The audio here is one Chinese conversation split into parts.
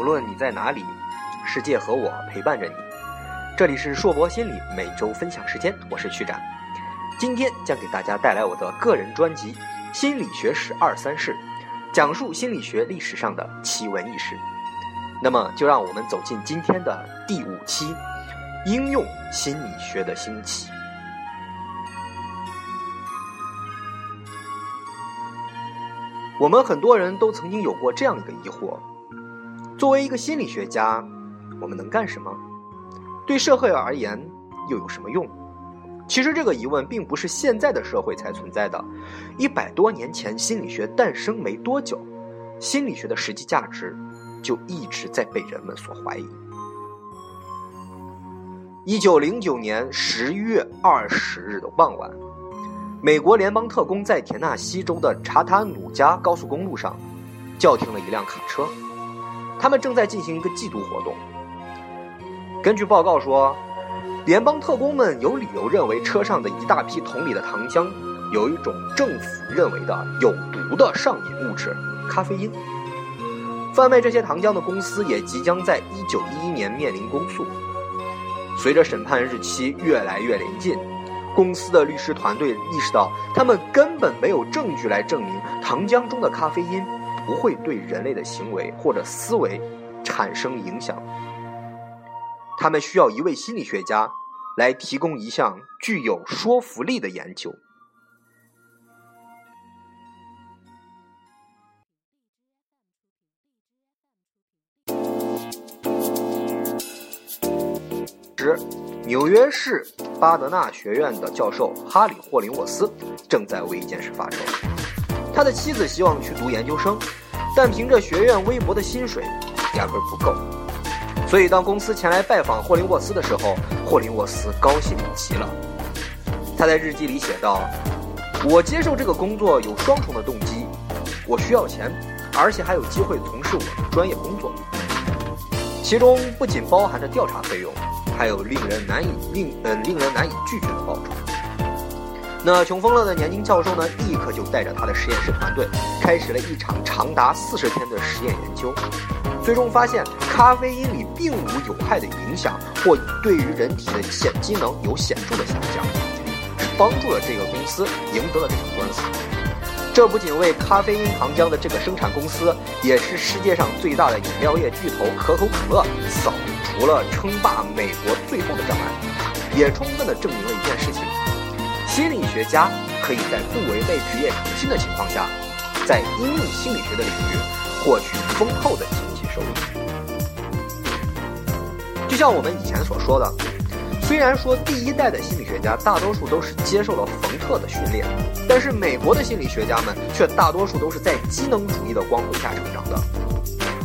不论你在哪里，世界和我陪伴着你。这里是硕博心理每周分享时间，我是曲展。今天将给大家带来我的个人专辑《心理学史二三事》，讲述心理学历史上的奇闻异事。那么，就让我们走进今天的第五期：应用心理学的兴起。我们很多人都曾经有过这样一个疑惑：作为一个心理学家，我们能干什么？对社会而言又有什么用？其实这个疑问并不是现在的社会才存在的，一百多年前心理学诞生没多久，心理学的实际价值就一直在被人们所怀疑。一九零九年十月二十日的傍晚。美国联邦特工在田纳西州的查塔努加高速公路上叫停了一辆卡车，他们正在进行一个缉毒活动。根据报告说，联邦特工们有理由认为车上的一大批桶里的糖浆有一种政府认为的有毒的上瘾物质——咖啡因。贩卖这些糖浆的公司也即将在一九一一年面临公诉。随着审判日期越来越临近。公司的律师团队意识到，他们根本没有证据来证明糖浆中的咖啡因不会对人类的行为或者思维产生影响。他们需要一位心理学家来提供一项具有说服力的研究。十。纽约市巴德纳学院的教授哈里·霍林沃斯正在为一件事发愁。他的妻子希望去读研究生，但凭着学院微薄的薪水，压根不够。所以，当公司前来拜访霍林沃斯的时候，霍林沃斯高兴极了。他在日记里写道：“我接受这个工作有双重的动机，我需要钱，而且还有机会从事我的专业工作，其中不仅包含着调查费用。”还有令人难以令嗯令人难以拒绝的报酬。那穷疯了的年轻教授呢，立刻就带着他的实验室团队，开始了一场长达四十天的实验研究。最终发现，咖啡因里并无有害的影响，或对于人体的显机能有显著的下降，帮助了这个公司赢得了这场官司。这不仅为咖啡因糖浆的这个生产公司，也是世界上最大的饮料业巨头可口可乐扫。除了称霸美国最后的障碍，也充分的证明了一件事情：心理学家可以在不违背职业诚信的情况下，在应用心理学的领域获取丰厚的经济收入。就像我们以前所说的，虽然说第一代的心理学家大多数都是接受了冯特的训练，但是美国的心理学家们却大多数都是在机能主义的光辉下成长的。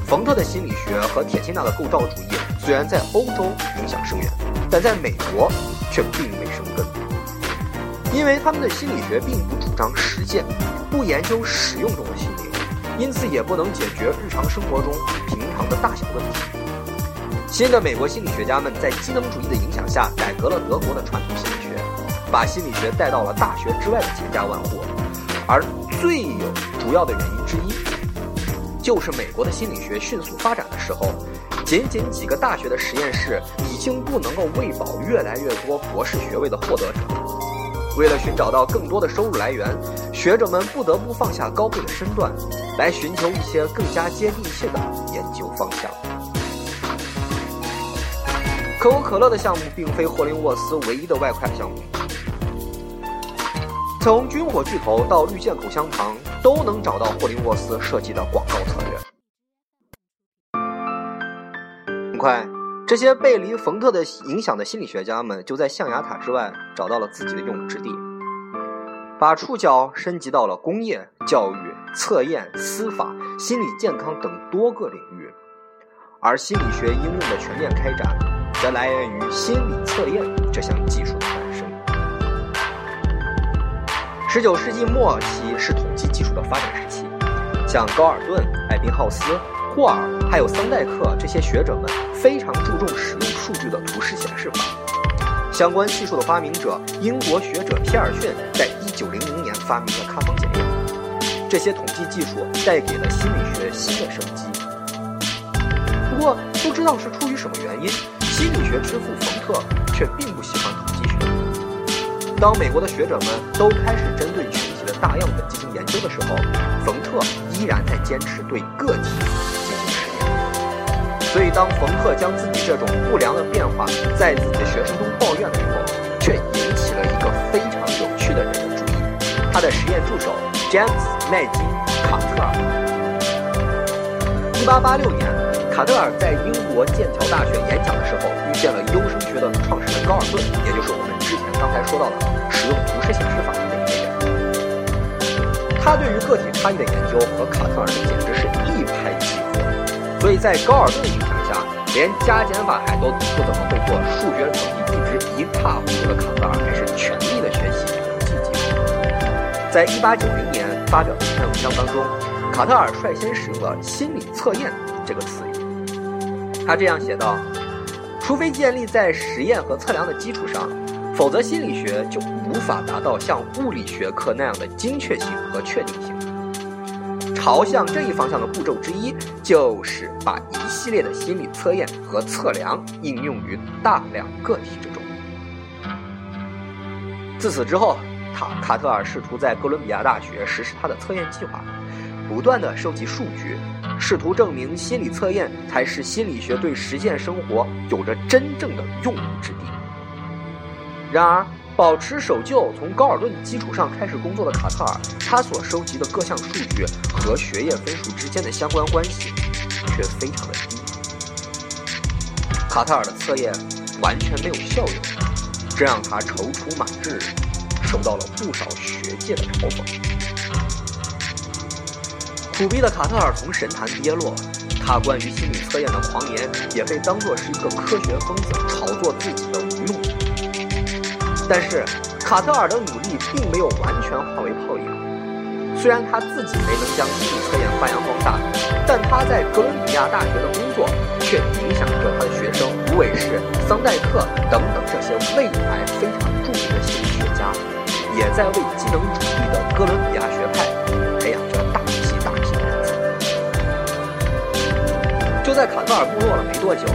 冯特的心理学和铁钦纳的构造主义。虽然在欧洲影响深远，但在美国却并未生根，因为他们的心理学并不主张实践，不研究使用中的心理，因此也不能解决日常生活中平常的大小问题。新的美国心理学家们在机能主义的影响下，改革了德国的传统心理学，把心理学带到了大学之外的千家万户，而最有主要的原因之一，就是美国的心理学迅速发展的时候。仅仅几个大学的实验室已经不能够喂饱越来越多博士学位的获得者。为了寻找到更多的收入来源，学者们不得不放下高贵的身段，来寻求一些更加接地气的研究方向。可口可乐的项目并非霍林沃斯唯一的外快项目，从军火巨头到绿箭口香糖，都能找到霍林沃斯设计的广告策略。很快，这些背离冯特的影响的心理学家们就在象牙塔之外找到了自己的用武之地，把触角升级到了工业、教育、测验、司法、心理健康等多个领域，而心理学应用的全面开展，则来源于心理测验这项技术的诞生。十九世纪末期是统计技术的发展时期，像高尔顿、艾宾浩斯。霍尔还有桑代克这些学者们非常注重使用数据的图示显示法。相关技术的发明者英国学者皮尔逊在一九零零年发明了卡方检验。这些统计技术带给了心理学新的生机。不过不知道是出于什么原因，心理学之父冯特却并不喜欢统计学。当美国的学者们都开始针对群体的大样本进行研究的时候，冯特依然在坚持对个体。所以，当冯特将自己这种不良的变化在自己的学生中抱怨的时候，却引起了一个非常有趣的人的注意：他的实验助手詹姆斯·麦金·卡特尔。一八八六年，卡特尔在英国剑桥大学演讲的时候，遇见了优生学的创始人高尔顿，也就是我们之前刚才说到的使用图式显示法的那个人。他对于个体差异的研究和卡特尔简直是一拍，所以在高尔顿影响下，连加减法还都不怎么会做，数学成绩一直一塌糊涂的卡特尔，还是全力的学习统计技术。在一八九零年发表的一篇文章当中。卡特尔率先使用了“心理测验”这个词语。他这样写道：“除非建立在实验和测量的基础上，否则心理学就无法达到像物理学科那样的精确性和确定性。朝向这一方向的步骤之一，就是把一系列的心理测验和测量应用于大量个体之中。”自此之后，卡卡特尔试图在哥伦比亚大学实施他的测验计划。不断的收集数据，试图证明心理测验才是心理学对实践生活有着真正的用武之地。然而，保持守旧，从高尔顿基础上开始工作的卡特尔，他所收集的各项数据和学业分数之间的相关关系却非常的低。卡特尔的测验完全没有效用，这让他踌躇满志，受到了不少学界的嘲讽。苦逼的卡特尔从神坛跌落，他关于心理测验的狂言也被当作是一个科学疯子炒作自己的无用。但是，卡特尔的努力并没有完全化为泡影。虽然他自己没能将心理测验发扬光大，但他在哥伦比亚大学的工作却影响着他的学生吴伟士、桑代克等等这些未来非常著名的心理学家，也在为机能主义的哥伦比亚学派培养着大批大批人才。就在卡特尔没落了没多久，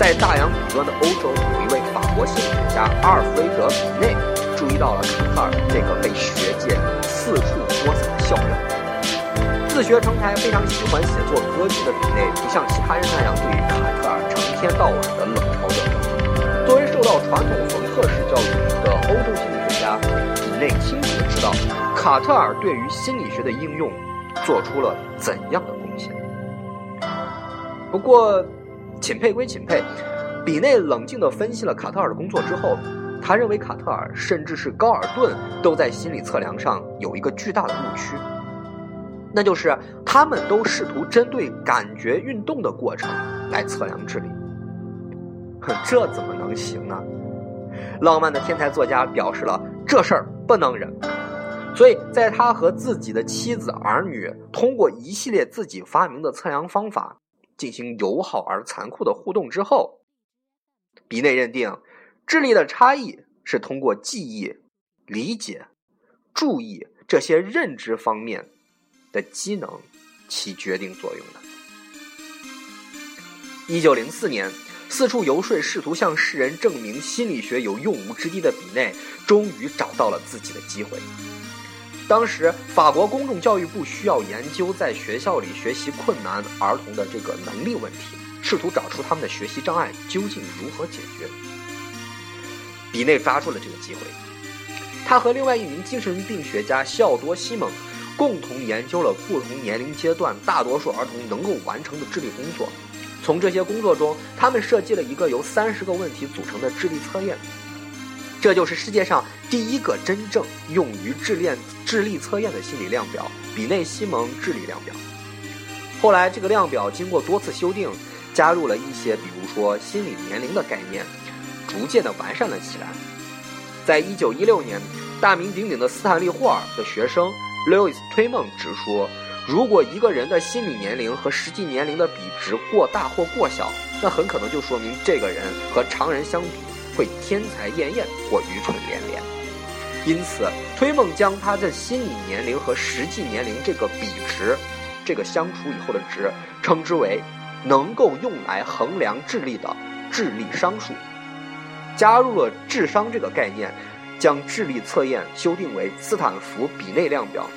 在大洋彼端的欧洲，有一法国心理学家阿尔弗雷德·比内注意到了卡特尔这个被学界四处播撒的笑料。自学成才、非常喜欢写作歌剧的比内，不像其他人那样对于卡特尔成天到晚的冷嘲热讽。作为受到传统冯特式教育的欧洲心理学家，比内清楚的知道卡特尔对于心理学的应用做出了怎样的贡献。不过，钦佩归钦佩，比内冷静地分析了卡特尔的工作之后，他认为卡特尔甚至是高尔顿都在心理测量上有一个巨大的误区，那就是他们都试图针对感觉运动的过程来测量智力。这怎么能行呢？浪漫的天才作家表示了这事儿不能忍，所以在他和自己的妻子儿女通过一系列自己发明的测量方法。进行友好而残酷的互动之后，比内认定，智力的差异是通过记忆、理解、注意这些认知方面的机能起决定作用的。一九零四年，四处游说，试图向世人证明心理学有用武之地的比内，终于找到了自己的机会。当时，法国公众教育部需要研究在学校里学习困难儿童的这个能力问题，试图找出他们的学习障碍究竟如何解决。比内抓住了这个机会，他和另外一名精神病学家孝多·西蒙共同研究了不同年龄阶段大多数儿童能够完成的智力工作。从这些工作中，他们设计了一个由三十个问题组成的智力测验。这就是世界上第一个真正用于智练智力测验的心理量表——比内西蒙智力量表。后来，这个量表经过多次修订，加入了一些，比如说心理年龄的概念，逐渐的完善了起来。在一九一六年，大名鼎鼎的斯坦利霍尔的学生 Louis 推梦直说：“如果一个人的心理年龄和实际年龄的比值过大或过小，那很可能就说明这个人和常人相比。”会天才艳艳或愚蠢连连，因此推梦将他的心理年龄和实际年龄这个比值，这个相除以后的值，称之为能够用来衡量智力的智力商数，加入了智商这个概念，将智力测验修订为斯坦福比内量表。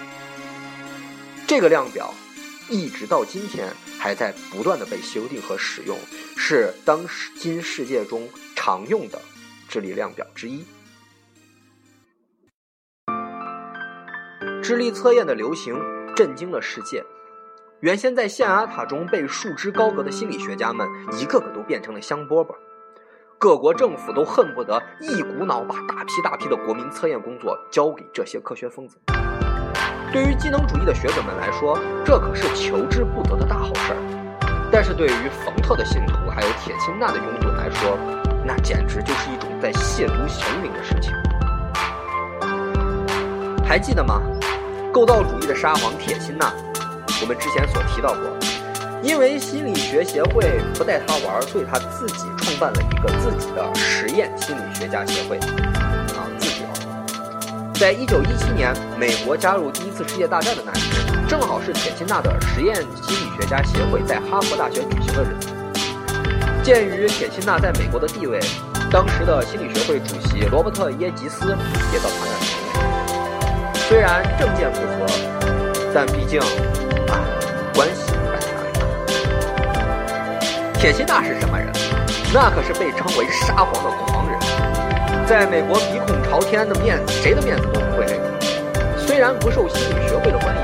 这个量表一直到今天还在不断的被修订和使用，是当今世界中常用的智力量表之一。智力测验的流行震惊了世界。原先在象牙塔中被束之高阁的心理学家们，一个个都变成了香饽饽。各国政府都恨不得一股脑把大批大批的国民测验工作交给这些科学疯子。对于机能主义的学者们来说，这可是求之不得的大好事儿；但是对于冯特的信徒还有铁钦纳的拥趸来说，那简直就是一种在亵渎神灵的事情。还记得吗？构造主义的沙皇铁钦纳。我们之前所提到过，因为心理学协会不带他玩，所以他自己创办了一个自己的实验心理学家协会，啊，自己玩。在一九一七年，美国加入第一次世界大战的那一年，正好是铁钦纳的实验心理学家协会在哈佛大学举行的日子。鉴于铁钦纳在美国的地位，当时的心理学会主席罗伯特耶吉斯也到参加了。虽然政见不合，但毕竟。铁钦纳是什么人？那可是被称为沙皇的狂人，在美国鼻孔朝天的面子，谁的面子都不会给。虽然不受心理学会的欢迎，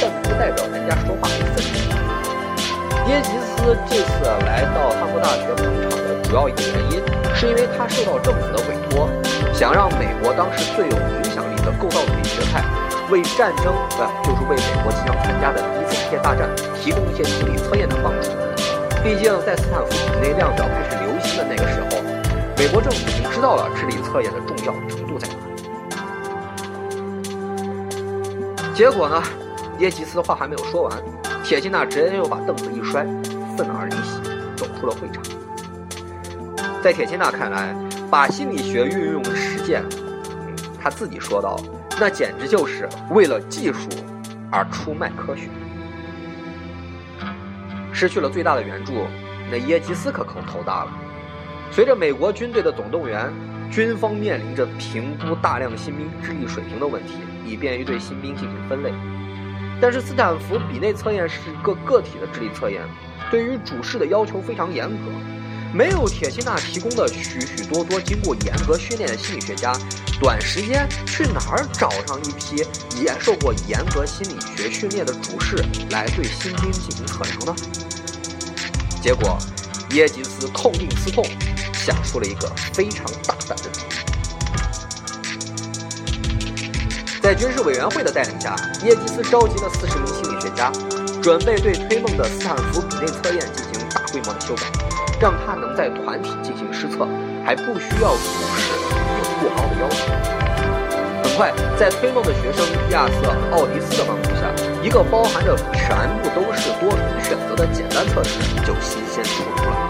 但不代表人家说话没分量。耶吉斯这次来到哈佛大学捧场的主要一个原因，是因为他受到政府的委托，想让美国当时最有影响力的构造主义学派。为战争啊，就是为美国即将参加的第一次世界大战提供一些心理测验的帮助。毕竟，在斯坦福比内量表开始流行的那个时候，美国政府已经知道了智力测验的重要程度在哪。结果呢，耶吉斯话还没有说完，铁钦纳直接又把凳子一摔，愤而离席，走出了会场。在铁钦纳看来，把心理学运用实践，他自己说道。那简直就是为了技术而出卖科学。失去了最大的援助，那耶吉斯可可头大了。随着美国军队的总动员，军方面临着评估大量新兵智力水平的问题，以便于对新兵进行分类。但是斯坦福比内测验是个个体的智力测验，对于主事的要求非常严格。没有铁钦纳提供的许许多多经过严格训练的心理学家，短时间去哪儿找上一批也受过严格心理学训练的主事来对新兵进行测量呢？结果，耶吉斯痛定思痛，想出了一个非常大胆的主意。在军事委员会的带领下，耶吉斯召集了四十名心理学家，准备对推梦的斯坦福比内测验进行大规模的修改。让他能在团体进行施测，还不需要主事有过高的要求。很快，在推梦的学生亚瑟·奥迪斯的帮助下，一个包含着全部都是多重选择的简单测试就新鲜出炉了。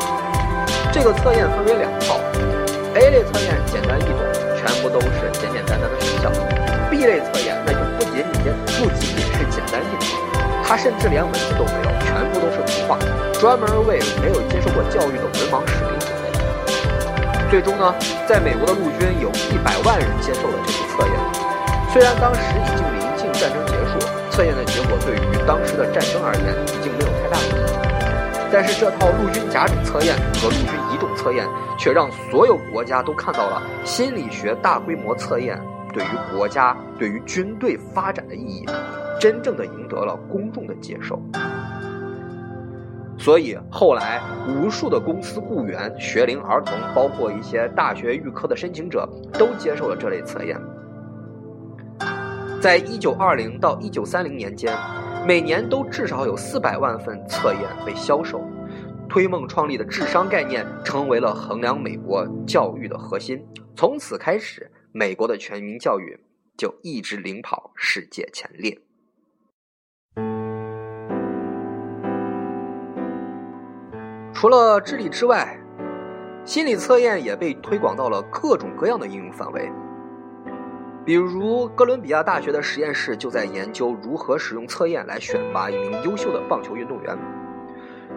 这个测验分为两套，A 类测验简单易懂，全部都是简简单单的选项；B 类测验那就不仅仅不仅仅是简单易懂，他甚至连文字都没有，全部都是图画。专门为没有接受过教育的文盲士兵准备的。最终呢，在美国的陆军有一百万人接受了这次测验。虽然当时已经临近战争结束，测验的结果对于当时的战争而言已经没有太大意义，但是这套陆军甲种测验和陆军乙种测验却让所有国家都看到了心理学大规模测验对于国家、对于军队发展的意义，真正的赢得了公众的接受。所以后来，无数的公司雇员、学龄儿童，包括一些大学预科的申请者，都接受了这类测验。在一九二零到一九三零年间，每年都至少有四百万份测验被销售。推梦创立的智商概念成为了衡量美国教育的核心。从此开始，美国的全民教育就一直领跑世界前列。除了智力之外，心理测验也被推广到了各种各样的应用范围。比如，哥伦比亚大学的实验室就在研究如何使用测验来选拔一名优秀的棒球运动员。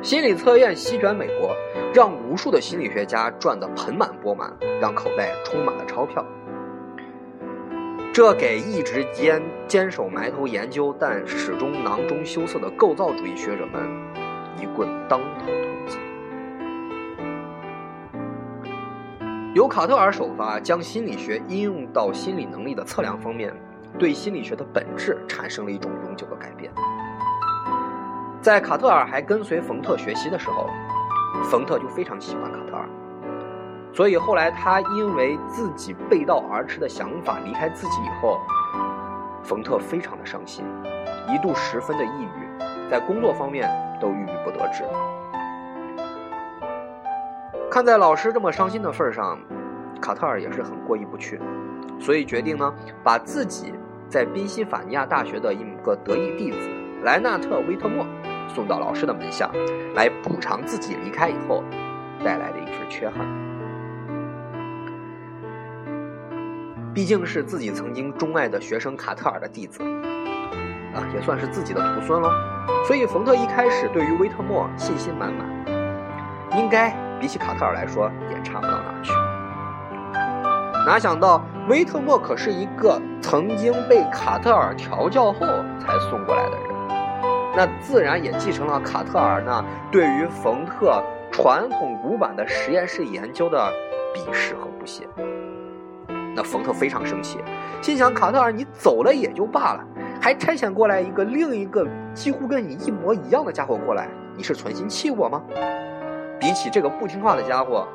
心理测验席卷美国，让无数的心理学家赚得盆满钵满，让口袋充满了钞票。这给一直坚坚守埋头研究但始终囊中羞涩的构造主义学者们一棍当头痛击。由卡特尔首发，将心理学应用到心理能力的测量方面，对心理学的本质产生了一种永久的改变。在卡特尔还跟随冯特学习的时候，冯特就非常喜欢卡特尔，所以后来他因为自己背道而驰的想法离开自己以后，冯特非常的伤心，一度十分的抑郁，在工作方面都郁郁不得志。看在老师这么伤心的份上，卡特尔也是很过意不去，所以决定呢，把自己在宾夕法尼亚大学的一个得意弟子莱纳特·威特莫。送到老师的门下，来补偿自己离开以后带来的一份缺憾。毕竟是自己曾经钟爱的学生卡特尔的弟子，啊，也算是自己的徒孙了。所以冯特一开始对于威特莫信心满满，应该比起卡特尔来说也差不到哪去。哪想到威特莫可是一个曾经被卡特尔调教后才送过来的人。那自然也继承了卡特尔那对于冯特传统古板的实验室研究的鄙视和不屑。那冯特非常生气，心想：卡特尔你走了也就罢了，还差遣过来一个另一个几乎跟你一模一样的家伙过来，你是存心气我吗？比起这个不听话的家伙，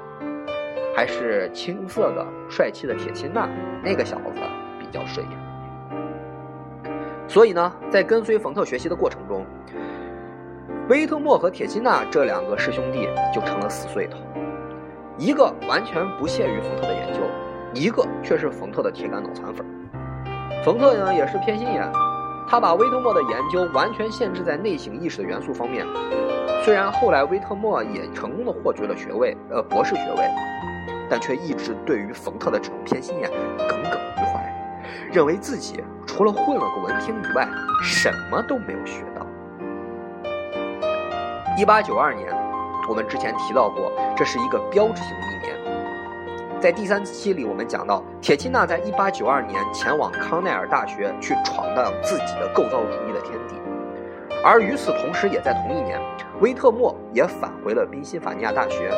还是青涩的帅气的铁钦纳那个小子比较顺眼。所以呢，在跟随冯特学习的过程中，威特莫和铁钦纳这两个师兄弟就成了死对头，一个完全不屑于冯特的研究，一个却是冯特的铁杆脑残粉。冯特呢也是偏心眼，他把威特莫的研究完全限制在内省意识的元素方面。虽然后来威特莫也成功的获取了学位，呃博士学位，但却一直对于冯特的这种偏心眼耿耿于怀，认为自己。除了混了个文凭以外，什么都没有学到。一八九二年，我们之前提到过，这是一个标志性的一年。在第三期里，我们讲到铁钦纳在一八九二年前往康奈尔大学去闯荡自己的构造主义的天地，而与此同时，也在同一年，威特莫也返回了宾夕法尼亚大学，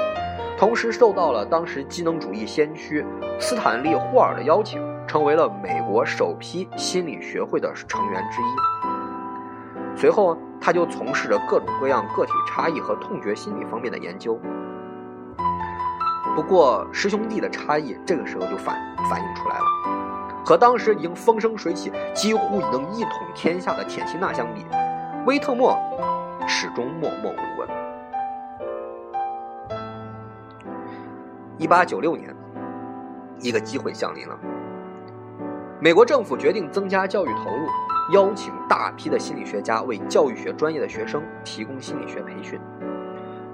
同时受到了当时机能主义先驱斯坦利·霍尔的邀请。成为了美国首批心理学会的成员之一。随后，他就从事着各种各样个体差异和痛觉心理方面的研究。不过，师兄弟的差异这个时候就反反映出来了。和当时已经风生水起、几乎能一统天下的铁钦纳相比，威特莫始终默默无闻。一八九六年，一个机会降临了。美国政府决定增加教育投入，邀请大批的心理学家为教育学专业的学生提供心理学培训。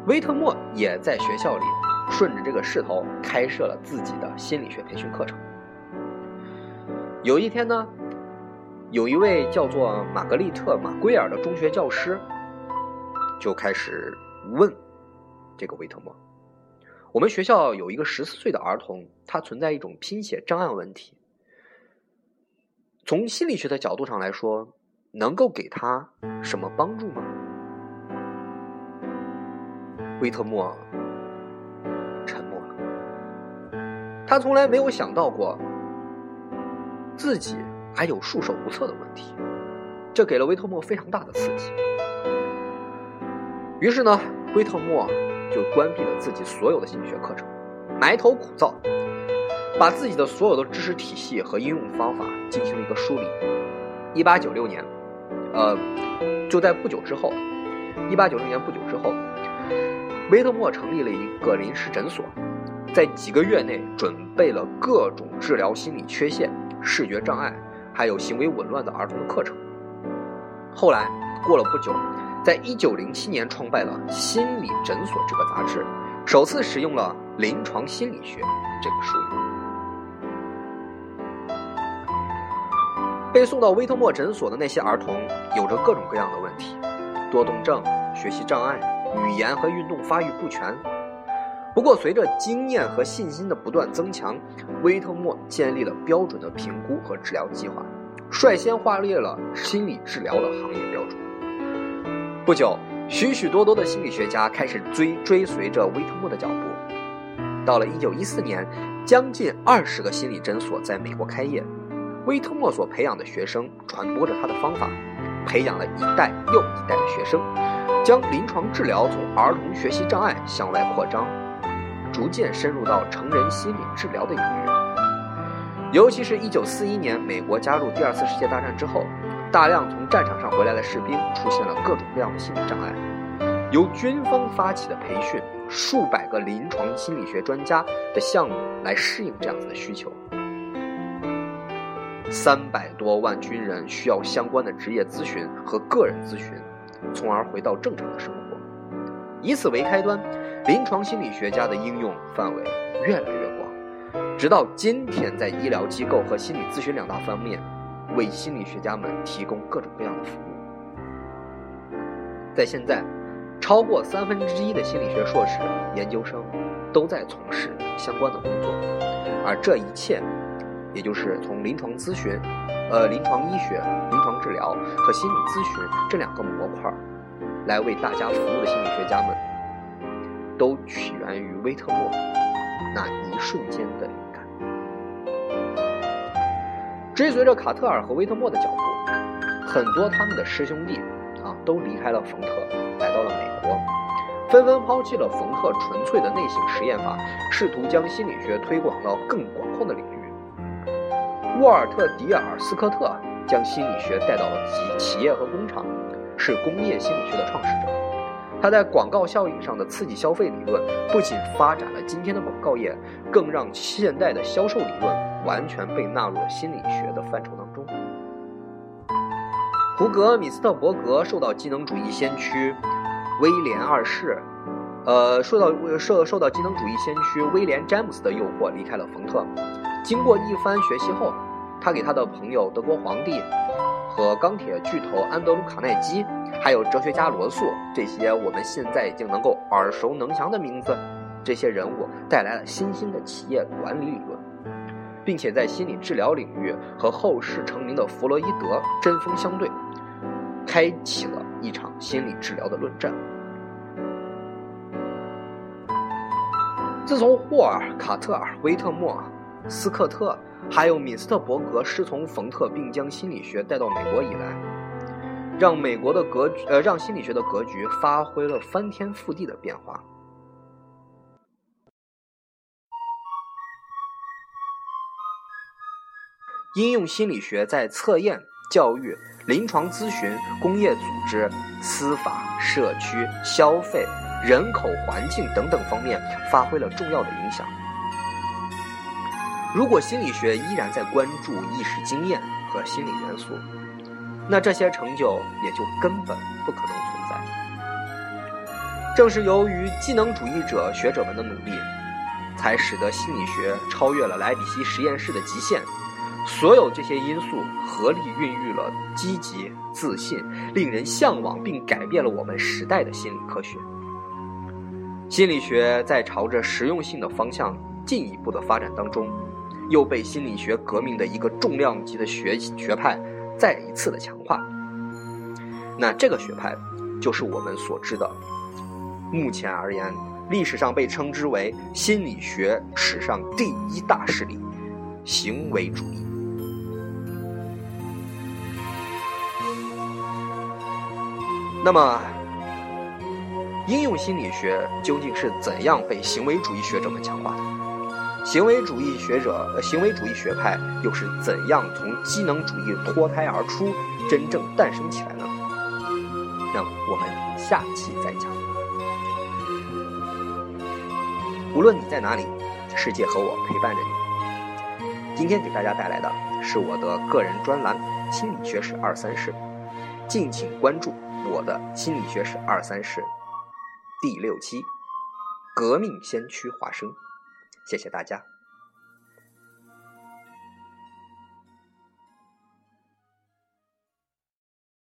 威特莫也在学校里顺着这个势头开设了自己的心理学培训课程。有一天呢，有一位叫做玛格丽特·马圭尔的中学教师就开始问这个威特莫：“我们学校有一个十四岁的儿童，他存在一种拼写障碍问题。”从心理学的角度上来说，能够给他什么帮助吗？威特莫他从来没有想到过自己还有束手无策的问题，这给了威特莫非常大的刺激。于是呢，威特莫就关闭了自己所有的心理学课程，埋头苦造。把自己的所有的知识体系和应用方法进行了一个梳理。一八九六年，呃，就在不久之后，一八九六年不久之后，威特莫成立了一个临时诊所，在几个月内准备了各种治疗心理缺陷、视觉障碍，还有行为紊乱的儿童的课程。后来过了不久，在一九零七年创办了《心理诊所》这个杂志，首次使用了“临床心理学”这个术语。被送到威特莫诊所的那些儿童有着各种各样的问题，多动症、学习障碍、语言和运动发育不全。不过，随着经验和信心的不断增强，威特莫建立了标准的评估和治疗计划，率先划列了心理治疗的行业标准。不久，许许多多的心理学家开始追追随着威特莫的脚步。到了1914年，将近二十个心理诊所在美国开业，威特莫所培养的学生传播着他的方法，培养了一代又一代的学生，将临床治疗从儿童学习障碍向外扩张。逐渐深入到成人心理治疗的领域，尤其是一九四一年美国加入第二次世界大战之后，大量从战场上回来的士兵出现了各种各样的心理障碍，由军方发起的培训数百个临床心理学专家的项目来适应这样子的需求，三百多万军人需要相关的职业咨询和个人咨询，从而回到正常的生活，以此为开端。临床心理学家的应用范围越来越广，直到今天，在医疗机构和心理咨询两大方面，为心理学家们提供各种各样的服务。在现在，超过三分之一的心理学硕士研究生都在从事相关的工作，而这一切，也就是从临床咨询、呃临床医学、临床治疗和心理咨询这两个模块来为大家服务的心理学家们。都起源于威特莫那一瞬间的灵感。追随着卡特尔和威特莫的脚步，很多他们的师兄弟啊都离开了冯特，来到了美国，纷纷抛弃了冯特纯粹的内省实验法，试图将心理学推广到更广阔的领域。沃尔特·迪尔斯科特将心理学带到了企企业和工厂，是工业心理学的创始者。他在广告效应上的刺激消费理论，不仅发展了今天的广告业，更让现代的销售理论完全被纳入了心理学的范畴当中。胡格·米斯特伯格受到机能主义先驱威廉二世，呃，受到受受到机能主义先驱威廉詹姆斯的诱惑，离开了冯特。经过一番学习后，他给他的朋友德国皇帝和钢铁巨头安德鲁·卡耐基。还有哲学家罗素，这些我们现在已经能够耳熟能详的名字，这些人物带来了新兴的企业管理理论，并且在心理治疗领域和后世成名的弗洛伊德针锋相对，开启了一场心理治疗的论战。自从霍尔、卡特尔、威特莫、斯科特还有米斯特伯格师从冯特，并将心理学带到美国以来。让美国的格局，呃，让心理学的格局发挥了翻天覆地的变化。应用心理学在测验、教育、临床咨询、工业组织、司法、社区、消费、人口环境等等方面发挥了重要的影响。如果心理学依然在关注意识经验和心理元素，那这些成就也就根本不可能存在。正是由于技能主义者学者们的努力，才使得心理学超越了莱比锡实验室的极限。所有这些因素合力孕育了积极、自信、令人向往并改变了我们时代的心理科学。心理学在朝着实用性的方向进一步的发展当中，又被心理学革命的一个重量级的学学派。再一次的强化，那这个学派就是我们所知的，目前而言，历史上被称之为心理学史上第一大势力——行为主义。那么，应用心理学究竟是怎样被行为主义学者们强化的？行为主义学者、行为主义学派又是怎样从机能主义脱胎而出，真正诞生起来呢？那我们下期再讲。无论你在哪里，世界和我陪伴着你。今天给大家带来的是我的个人专栏《心理学史二三事》，敬请关注我的《心理学史二三事》第六期《革命先驱华生》。谢谢大家。